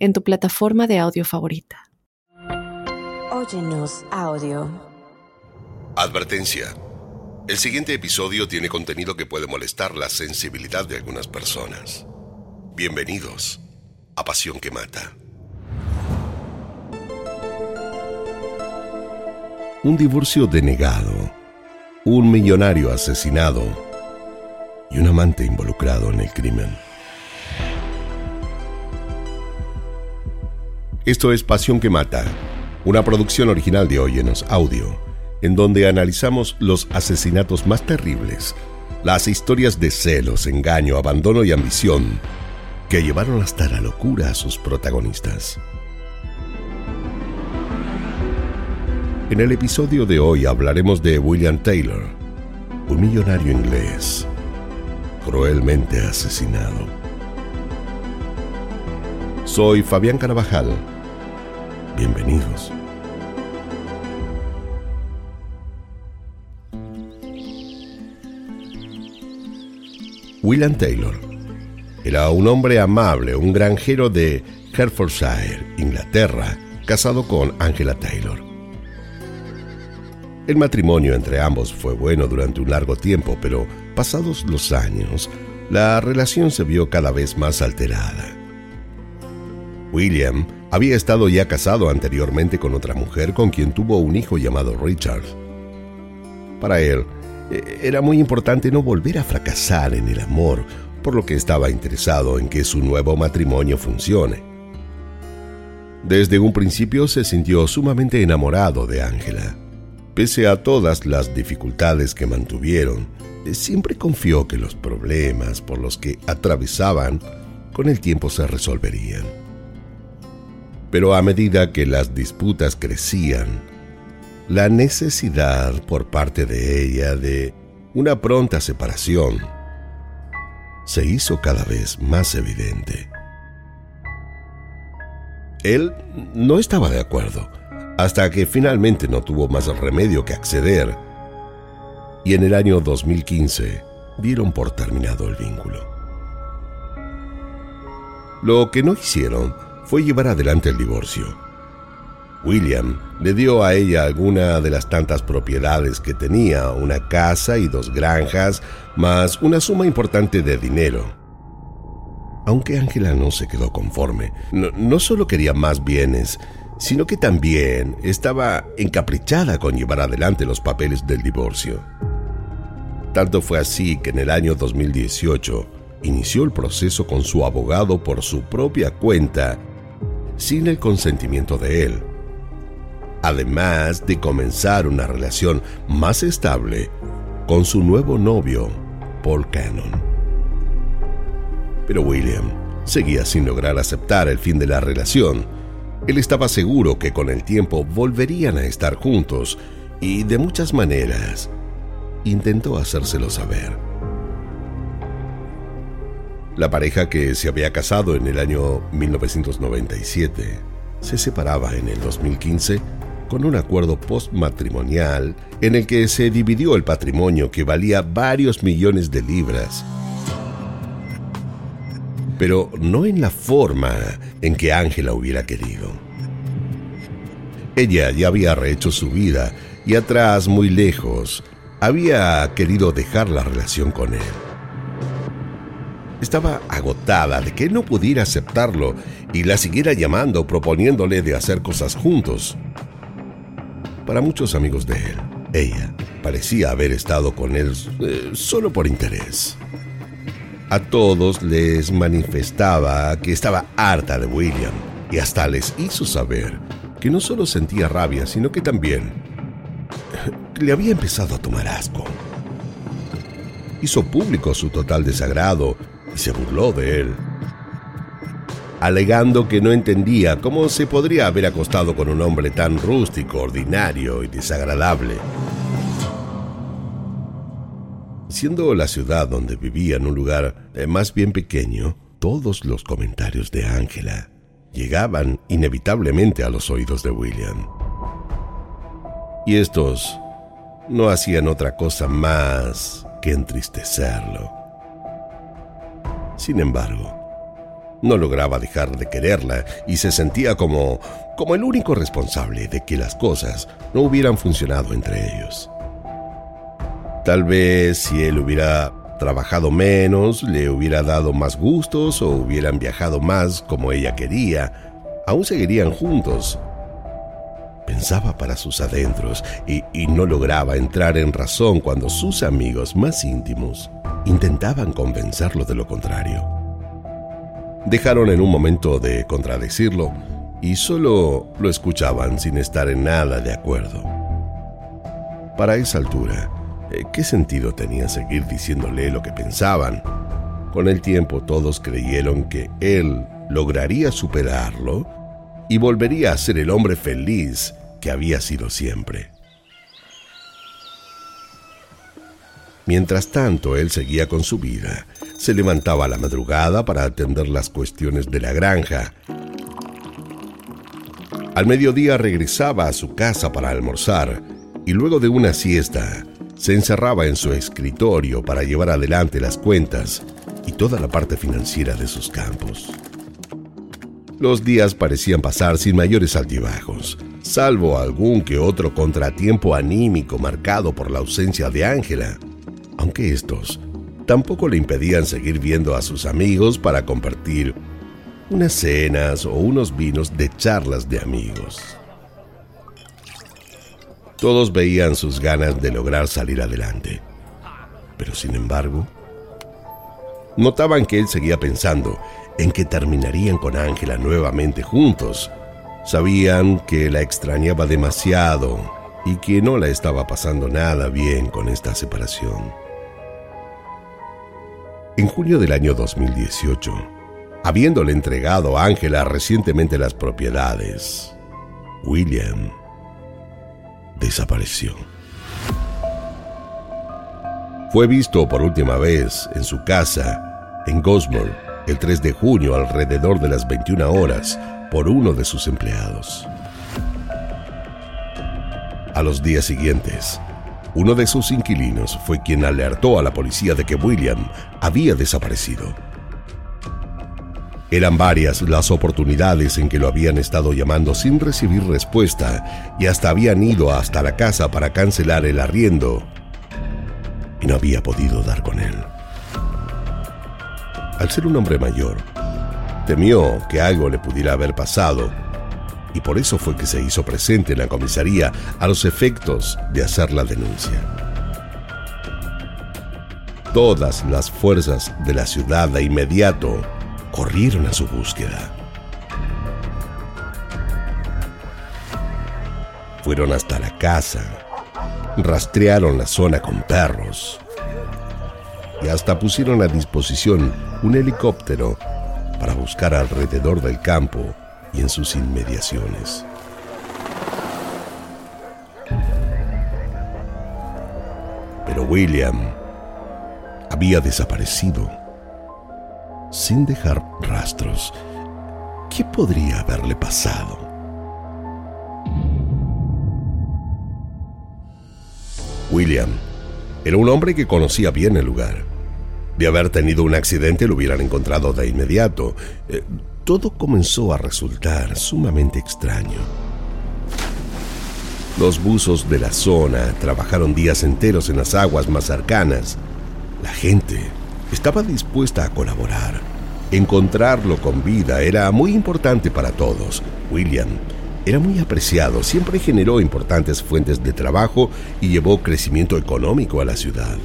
en tu plataforma de audio favorita. Óyenos audio. Advertencia. El siguiente episodio tiene contenido que puede molestar la sensibilidad de algunas personas. Bienvenidos a Pasión que Mata. Un divorcio denegado, un millonario asesinado y un amante involucrado en el crimen. Esto es Pasión que Mata, una producción original de Óyenos Audio, en donde analizamos los asesinatos más terribles, las historias de celos, engaño, abandono y ambición que llevaron hasta la locura a sus protagonistas. En el episodio de hoy hablaremos de William Taylor, un millonario inglés cruelmente asesinado. Soy Fabián Carabajal Bienvenidos. William Taylor era un hombre amable, un granjero de Hertfordshire, Inglaterra, casado con Angela Taylor. El matrimonio entre ambos fue bueno durante un largo tiempo, pero pasados los años, la relación se vio cada vez más alterada. William había estado ya casado anteriormente con otra mujer con quien tuvo un hijo llamado Richard. Para él, e, era muy importante no volver a fracasar en el amor, por lo que estaba interesado en que su nuevo matrimonio funcione. Desde un principio se sintió sumamente enamorado de Ángela. Pese a todas las dificultades que mantuvieron, siempre confió que los problemas por los que atravesaban con el tiempo se resolverían. Pero a medida que las disputas crecían, la necesidad por parte de ella de una pronta separación se hizo cada vez más evidente. Él no estaba de acuerdo, hasta que finalmente no tuvo más remedio que acceder, y en el año 2015 dieron por terminado el vínculo. Lo que no hicieron fue llevar adelante el divorcio. William le dio a ella alguna de las tantas propiedades que tenía, una casa y dos granjas, más una suma importante de dinero. Aunque Ángela no se quedó conforme, no, no, solo quería más bienes, sino que también estaba encaprichada con llevar adelante los papeles del divorcio. Tanto fue así que en el año 2018 inició el proceso con su abogado por su propia cuenta sin el consentimiento de él. Además de comenzar una relación más estable con su nuevo novio, Paul Cannon. Pero William seguía sin lograr aceptar el fin de la relación. Él estaba seguro que con el tiempo volverían a estar juntos y de muchas maneras intentó hacérselo saber. La pareja que se había casado en el año 1997 se separaba en el 2015 con un acuerdo postmatrimonial en el que se dividió el patrimonio que valía varios millones de libras. Pero no en la forma en que Ángela hubiera querido. Ella ya había rehecho su vida y atrás, muy lejos, había querido dejar la relación con él. Estaba agotada de que no pudiera aceptarlo y la siguiera llamando proponiéndole de hacer cosas juntos. Para muchos amigos de él, ella parecía haber estado con él eh, solo por interés. A todos les manifestaba que estaba harta de William y hasta les hizo saber que no solo sentía rabia, sino que también le había empezado a tomar asco. Hizo público su total desagrado se burló de él. alegando que no entendía cómo se podría haber acostado con un hombre tan rústico, ordinario y desagradable. Siendo la ciudad donde vivía en un lugar eh, más bien pequeño, todos los comentarios de Ángela llegaban inevitablemente a los oídos de William. Y estos no hacían otra cosa más que entristecerlo. Sin embargo, no lograba dejar de quererla y se sentía como, como el único responsable de que las cosas no hubieran funcionado entre ellos. Tal vez si él hubiera trabajado menos, le hubiera dado más gustos o hubieran viajado más como ella quería, aún seguirían juntos. Pensaba para sus adentros y, y no lograba entrar en razón cuando sus amigos más íntimos intentaban convencerlo de lo contrario. Dejaron en un momento de contradecirlo y solo lo escuchaban sin estar en nada de acuerdo. Para esa altura, eh, ¿qué sentido tenía seguir diciéndole lo que pensaban? Con el tiempo todos creyeron que él lograría superarlo y volvería a ser el hombre feliz que había sido siempre. Mientras tanto, él seguía con su vida. Se levantaba a la madrugada para atender las cuestiones de la granja. Al mediodía regresaba a su casa para almorzar y luego de una siesta se encerraba en su escritorio para llevar adelante las cuentas y toda la parte financiera de sus campos. Los días parecían pasar sin mayores altibajos, salvo algún que otro contratiempo anímico marcado por la ausencia de Ángela aunque estos tampoco le impedían seguir viendo a sus amigos para compartir unas cenas o unos vinos de charlas de amigos. Todos veían sus ganas de lograr salir adelante, pero sin embargo, notaban que él seguía pensando en que terminarían con Ángela nuevamente juntos. Sabían que la extrañaba demasiado y que no la estaba pasando nada bien con esta separación. En junio del año 2018, habiéndole entregado a Ángela recientemente las propiedades, William desapareció. Fue visto por última vez en su casa en Gosmore el 3 de junio alrededor de las 21 horas por uno de sus empleados. A los días siguientes, uno de sus inquilinos fue quien alertó a la policía de que William había desaparecido. Eran varias las oportunidades en que lo habían estado llamando sin recibir respuesta y hasta habían ido hasta la casa para cancelar el arriendo y no había podido dar con él. Al ser un hombre mayor, temió que algo le pudiera haber pasado y por eso fue que se hizo presente en la comisaría a los efectos de hacer la denuncia. Todas las fuerzas de la ciudad de inmediato corrieron a su búsqueda. Fueron hasta la casa, rastrearon la zona con perros y hasta pusieron a disposición un helicóptero para buscar alrededor del campo y en sus inmediaciones. Pero William había desaparecido sin dejar rastros. ¿Qué podría haberle pasado? William era un hombre que conocía bien el lugar. De haber tenido un accidente lo hubieran encontrado de inmediato. Eh, todo comenzó a resultar sumamente extraño. Los buzos de la zona trabajaron días enteros en las aguas más cercanas. La gente estaba dispuesta a colaborar. Encontrarlo con vida era muy importante para todos. William era muy apreciado, siempre generó importantes fuentes de trabajo y llevó crecimiento económico a la ciudad.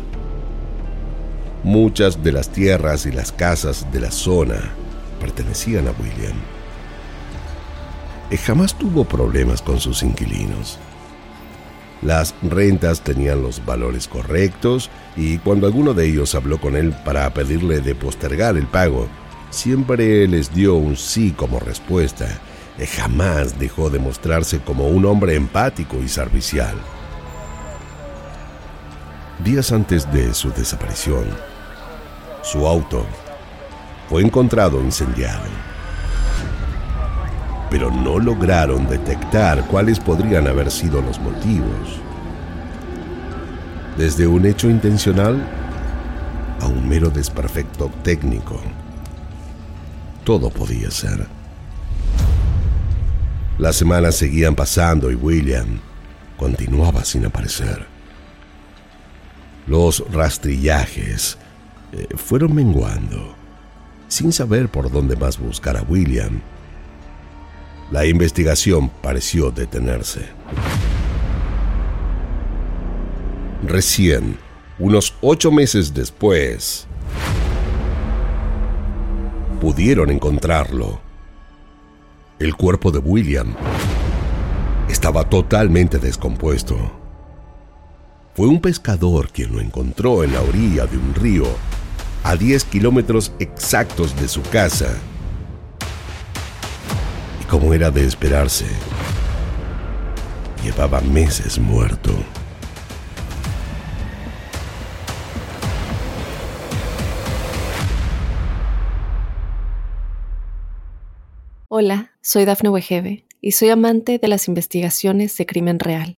Muchas de las tierras y las casas de la zona pertenecían a William. Jamás tuvo problemas con sus inquilinos. Las rentas tenían los valores correctos y cuando alguno de ellos habló con él para pedirle de postergar el pago, siempre les dio un sí como respuesta. Y jamás dejó de mostrarse como un hombre empático y servicial. Días antes de su desaparición, su auto fue encontrado incendiado. Pero no lograron detectar cuáles podrían haber sido los motivos. Desde un hecho intencional a un mero desperfecto técnico. Todo podía ser. Las semanas seguían pasando y William continuaba sin aparecer. Los rastrillajes eh, fueron menguando, sin saber por dónde más buscar a William. La investigación pareció detenerse. Recién, unos ocho meses después, pudieron encontrarlo. El cuerpo de William estaba totalmente descompuesto. Fue un pescador quien lo encontró en la orilla de un río, a 10 kilómetros exactos de su casa. Y como era de esperarse, llevaba meses muerto. Hola, soy Dafne Wegebe y soy amante de las investigaciones de crimen real.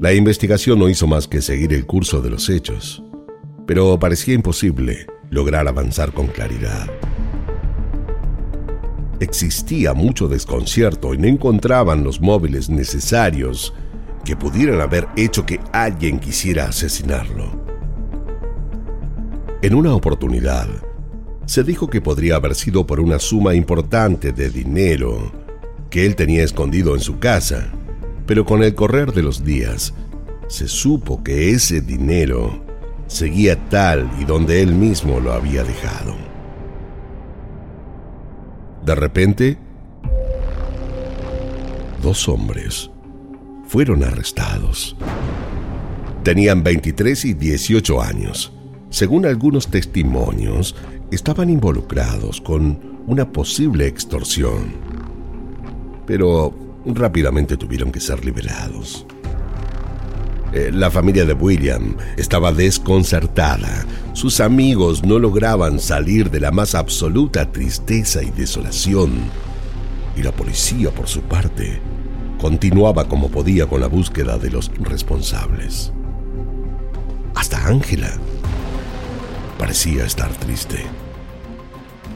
La investigación no hizo más que seguir el curso de los hechos, pero parecía imposible lograr avanzar con claridad. Existía mucho desconcierto y no encontraban los móviles necesarios que pudieran haber hecho que alguien quisiera asesinarlo. En una oportunidad, se dijo que podría haber sido por una suma importante de dinero que él tenía escondido en su casa pero con el correr de los días, se supo que ese dinero seguía tal y donde él mismo lo había dejado. De repente, dos hombres fueron arrestados. Tenían 23 y 18 años. Según algunos testimonios, estaban involucrados con una posible extorsión. Pero rápidamente tuvieron que ser liberados. Eh, la familia de William estaba desconcertada. Sus amigos no lograban salir de la más absoluta tristeza y desolación. Y la policía, por su parte, continuaba como podía con la búsqueda de los responsables. Hasta Ángela parecía estar triste.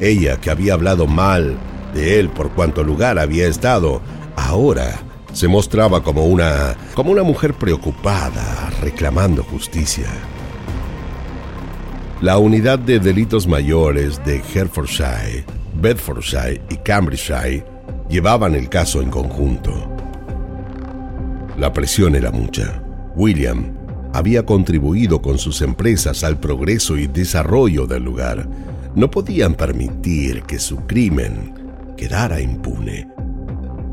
Ella, que había hablado mal de él por cuanto lugar había estado, ahora se mostraba como una como una mujer preocupada, reclamando justicia. La unidad de delitos mayores de Hertfordshire, Bedfordshire y Cambridgeshire llevaban el caso en conjunto. La presión era mucha. William había contribuido con sus empresas al progreso y desarrollo del lugar. No podían permitir que su crimen quedara impune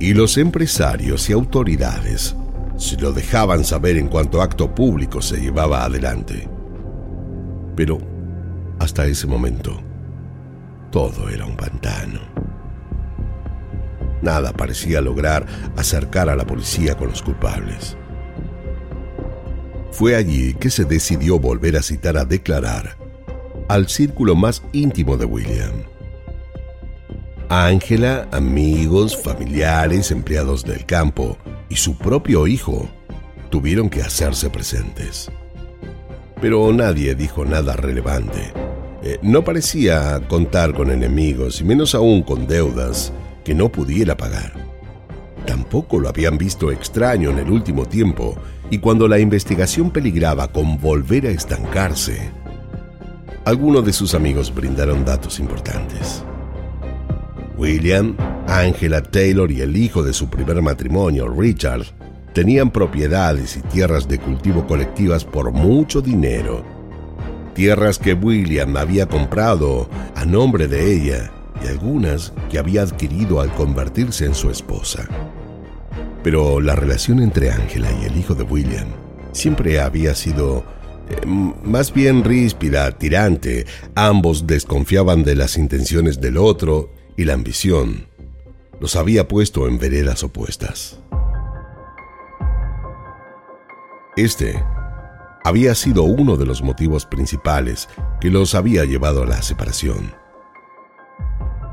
y los empresarios y autoridades se lo dejaban saber en cuanto acto público se llevaba adelante. Pero hasta ese momento, todo era un pantano. Nada parecía lograr acercar a la policía con los culpables. Fue allí que se decidió volver a citar a declarar al círculo más íntimo de William, Ángela, amigos, familiares, empleados del campo y su propio hijo tuvieron que hacerse presentes. Pero nadie dijo nada relevante. Eh, no parecía contar con enemigos y menos aún con deudas que no pudiera pagar. Tampoco lo habían visto extraño en el último tiempo y cuando la investigación peligraba con volver a estancarse, algunos de sus amigos brindaron datos importantes. William, Angela Taylor y el hijo de su primer matrimonio, Richard, tenían propiedades y tierras de cultivo colectivas por mucho dinero. Tierras que William había comprado a nombre de ella y algunas que había adquirido al convertirse en su esposa. Pero la relación entre Angela y el hijo de William siempre había sido eh, más bien ríspida, tirante. Ambos desconfiaban de las intenciones del otro y la ambición los había puesto en veredas opuestas. Este había sido uno de los motivos principales que los había llevado a la separación.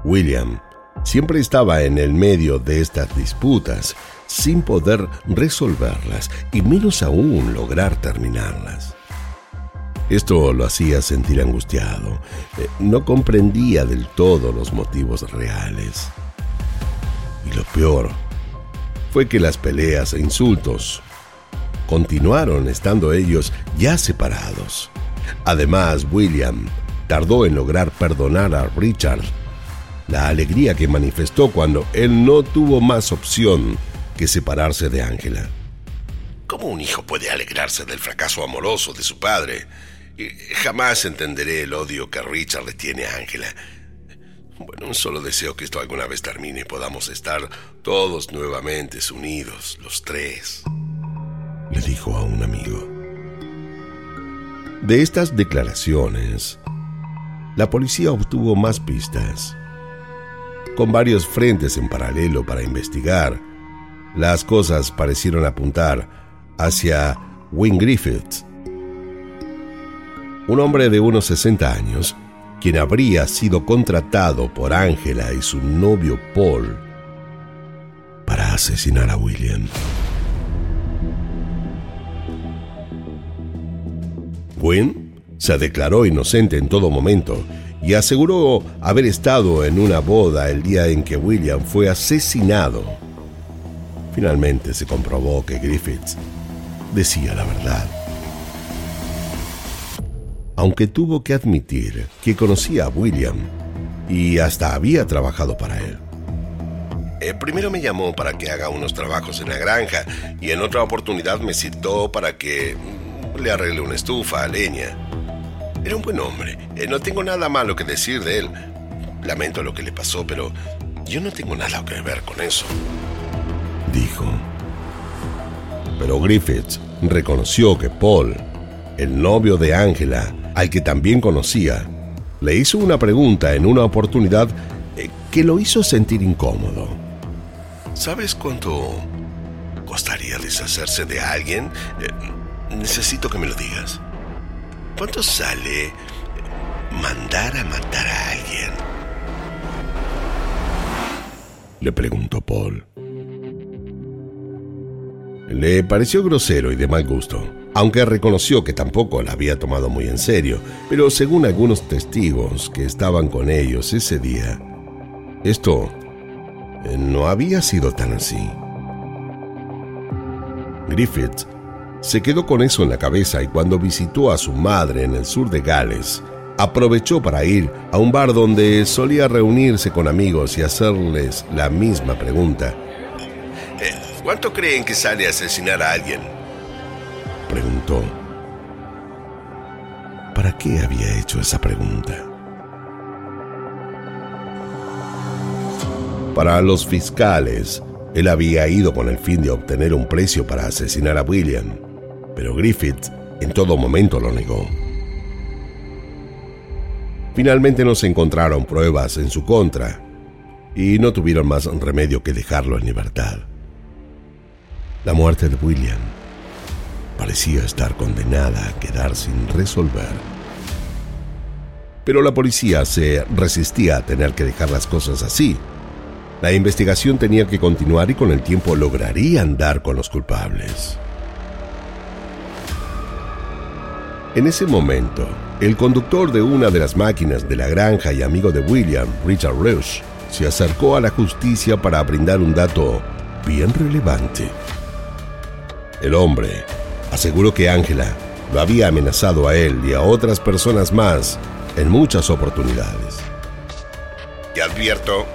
William siempre estaba en el medio de estas disputas sin poder resolverlas y menos aún lograr terminarlas. Esto lo hacía sentir angustiado. Eh, no comprendía del todo los motivos reales. Y lo peor fue que las peleas e insultos continuaron estando ellos ya separados. Además, William tardó en lograr perdonar a Richard la alegría que manifestó cuando él no tuvo más opción que separarse de Ángela. ¿Cómo un hijo puede alegrarse del fracaso amoroso de su padre? Jamás entenderé el odio que Richard le tiene a Ángela. Bueno, solo deseo que esto alguna vez termine y podamos estar todos nuevamente unidos, los tres, le dijo a un amigo. De estas declaraciones, la policía obtuvo más pistas. Con varios frentes en paralelo para investigar, las cosas parecieron apuntar hacia Win Griffith, un hombre de unos 60 años, quien habría sido contratado por Angela y su novio Paul para asesinar a William. Wynne se declaró inocente en todo momento y aseguró haber estado en una boda el día en que William fue asesinado Finalmente se comprobó que Griffiths decía la verdad. Aunque tuvo que admitir que conocía a William y hasta había trabajado para él. Eh, primero me llamó para que haga unos trabajos en la granja y en otra oportunidad me citó para que le arregle una estufa a leña. Era un buen hombre. Eh, no tengo nada malo que decir de él. Lamento lo que le pasó, pero yo no tengo nada que ver con eso dijo. Pero Griffiths reconoció que Paul, el novio de Angela, al que también conocía, le hizo una pregunta en una oportunidad eh, que lo hizo sentir incómodo. ¿Sabes cuánto costaría deshacerse de alguien? Eh, necesito que me lo digas. ¿Cuánto sale mandar a matar a alguien? Le preguntó Paul. Le pareció grosero y de mal gusto, aunque reconoció que tampoco la había tomado muy en serio, pero según algunos testigos que estaban con ellos ese día, esto eh, no había sido tan así. Griffith se quedó con eso en la cabeza y cuando visitó a su madre en el sur de Gales, aprovechó para ir a un bar donde solía reunirse con amigos y hacerles la misma pregunta ¿Cuánto creen que sale a asesinar a alguien? Preguntó. ¿Para qué había hecho esa pregunta? Para los fiscales, él había ido con el fin de obtener un precio para asesinar a William, pero Griffith en todo momento lo negó. Finalmente no se encontraron pruebas en su contra y no tuvieron más remedio que dejarlo en libertad. La muerte de William parecía estar condenada a quedar sin resolver. Pero la policía se resistía a tener que dejar las cosas así. La investigación tenía que continuar y con el tiempo lograrían dar con los culpables. En ese momento, el conductor de una de las máquinas de la granja y amigo de William, Richard Rush, se acercó a la justicia para brindar un dato bien relevante. El hombre aseguró que Ángela lo había amenazado a él y a otras personas más en muchas oportunidades. Te advierto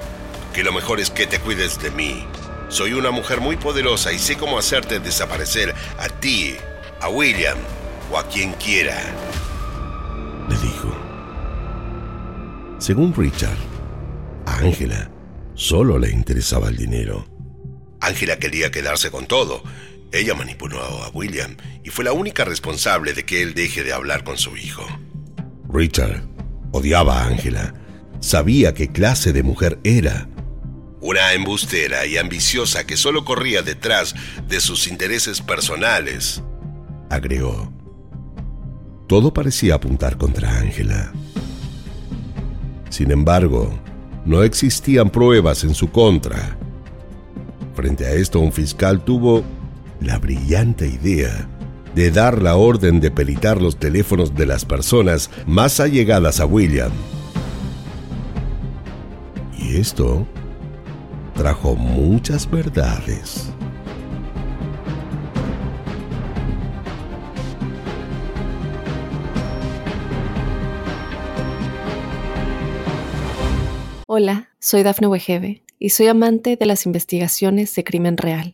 que lo mejor es que te cuides de mí. Soy una mujer muy poderosa y sé cómo hacerte desaparecer a ti, a William o a quien quiera. Le dijo. Según Richard, a Ángela solo le interesaba el dinero. Ángela quería quedarse con todo. Ella manipuló a William y fue la única responsable de que él deje de hablar con su hijo. Richard odiaba a Ángela. Sabía qué clase de mujer era. Una embustera y ambiciosa que solo corría detrás de sus intereses personales, agregó. Todo parecía apuntar contra Ángela. Sin embargo, no existían pruebas en su contra. Frente a esto, un fiscal tuvo la brillante idea de dar la orden de peritar los teléfonos de las personas más allegadas a William. Y esto trajo muchas verdades. Hola, soy Dafne Wegebe y soy amante de las investigaciones de crimen real.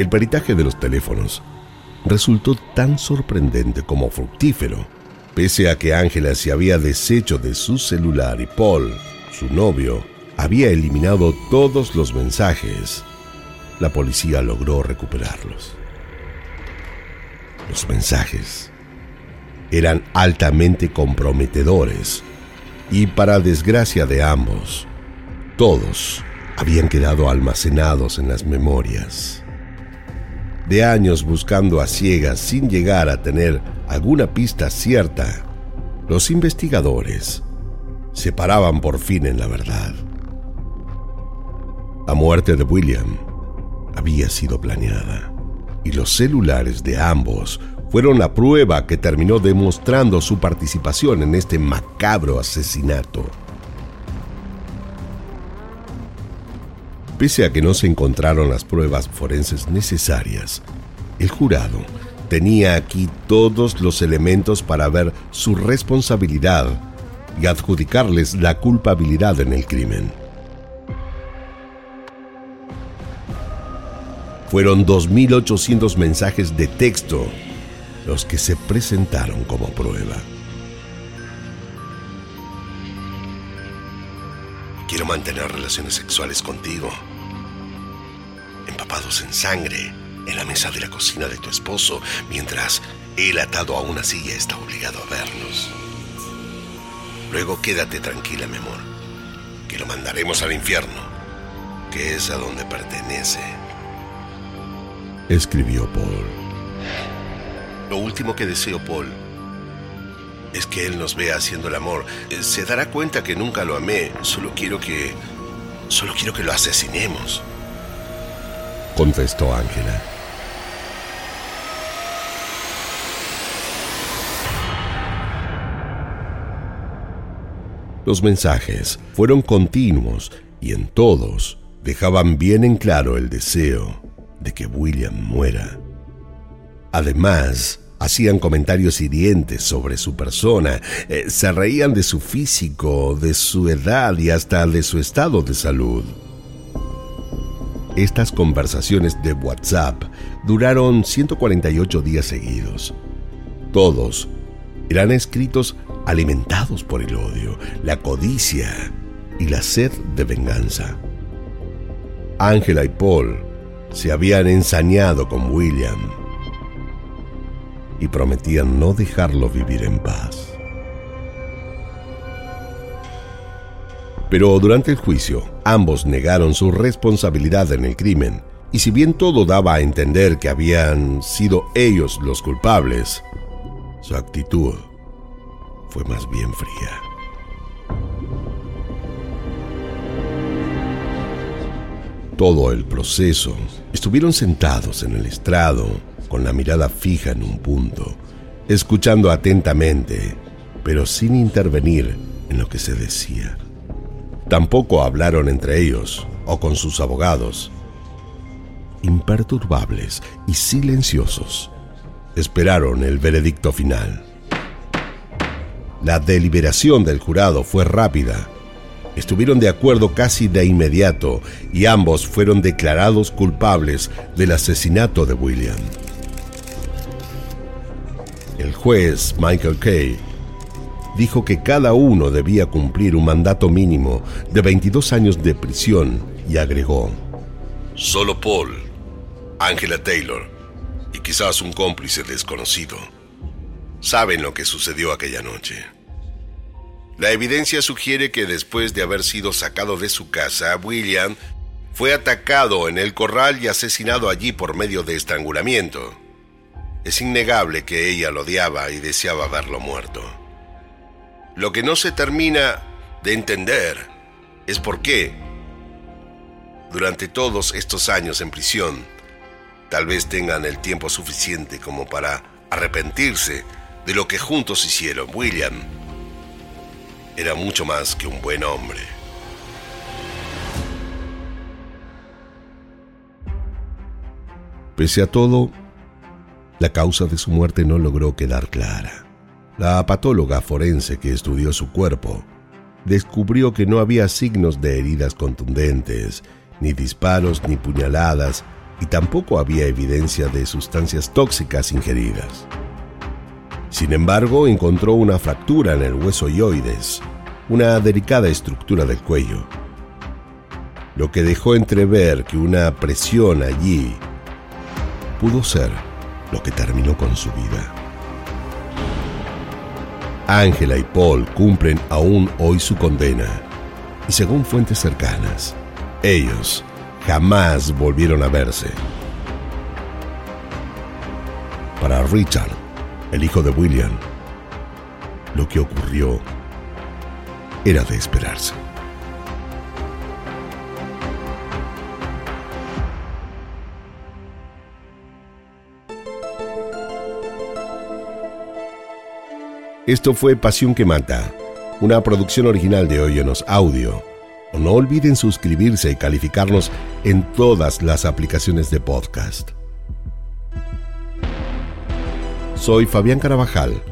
El peritaje de los teléfonos resultó tan sorprendente como fructífero, pese a que Ángela se había deshecho de su celular y Paul, su novio, había eliminado todos los mensajes. La policía logró recuperarlos. Los mensajes eran altamente comprometedores y para desgracia de ambos, todos habían quedado almacenados en las memorias. De años buscando a ciegas sin llegar a tener alguna pista cierta, los investigadores se paraban por fin en la verdad. La muerte de William había sido planeada y los celulares de ambos fueron la prueba que terminó demostrando su participación en este macabro asesinato. Pese a que no se encontraron las pruebas forenses necesarias, el jurado tenía aquí todos los elementos para ver su responsabilidad y adjudicarles la culpabilidad en el crimen. Fueron 2.800 mensajes de texto los que se presentaron como prueba. Quiero mantener relaciones sexuales contigo, empapados en sangre, en la mesa de la cocina de tu esposo, mientras él atado a una silla está obligado a vernos. Luego quédate tranquila, mi amor, que lo mandaremos al infierno, que es a donde pertenece. Escribió Paul. Lo último que deseo, Paul, es que él nos vea haciendo el amor. Eh, se dará cuenta que nunca lo amé. Solo quiero que... Solo quiero que lo asesinemos. Contestó Ángela. Los mensajes fueron continuos y en todos dejaban bien en claro el deseo de que William muera. Además, hacían comentarios hirientes sobre su persona, eh, se reían de su físico, de su edad y hasta de su estado de salud. Estas conversaciones de WhatsApp duraron 148 días seguidos. Todos eran escritos alimentados por el odio, la codicia y la sed de venganza. Ángela y Paul se habían ensañado con William y prometían no dejarlo vivir en paz. Pero durante el juicio, ambos negaron su responsabilidad en el crimen, y si bien todo daba a entender que habían sido ellos los culpables, su actitud fue más bien fría. todo el proceso, estuvieron sentados en el estrado, con la mirada fija en un punto, escuchando atentamente, pero sin intervenir en lo que se decía. Tampoco hablaron entre ellos o con sus abogados. Imperturbables y silenciosos, esperaron el veredicto final. La deliberación del jurado fue rápida. Estuvieron de acuerdo casi de inmediato y ambos fueron declarados culpables del asesinato de William. El juez Michael Kay dijo que cada uno debía cumplir un mandato mínimo de 22 años de prisión y agregó, Solo Paul, Angela Taylor y quizás un cómplice desconocido saben lo que sucedió aquella noche. La evidencia sugiere que después de haber sido sacado de su casa, William fue atacado en el corral y asesinado allí por medio de estrangulamiento. Es innegable que ella lo odiaba y deseaba verlo muerto. Lo que no se termina de entender es por qué, durante todos estos años en prisión, tal vez tengan el tiempo suficiente como para arrepentirse de lo que juntos hicieron. William era mucho más que un buen hombre. Pese a todo, la causa de su muerte no logró quedar clara. La patóloga forense que estudió su cuerpo descubrió que no había signos de heridas contundentes, ni disparos, ni puñaladas, y tampoco había evidencia de sustancias tóxicas ingeridas. Sin embargo, encontró una fractura en el hueso yoides, una delicada estructura del cuello, lo que dejó entrever que una presión allí pudo ser lo que terminó con su vida. Ángela y Paul cumplen aún hoy su condena y según fuentes cercanas, ellos jamás volvieron a verse. Para Richard, el hijo de William, lo que ocurrió era de esperarse. Esto fue Pasión que Mata, una producción original de Óyenos Audio. No olviden suscribirse y calificarnos en todas las aplicaciones de podcast. Soy Fabián Carabajal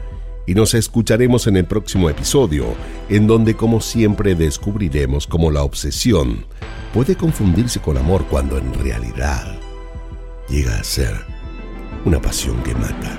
y nos escucharemos en el próximo episodio, en donde como siempre descubriremos cómo la obsesión puede confundirse con amor cuando en realidad llega a ser una pasión que mata.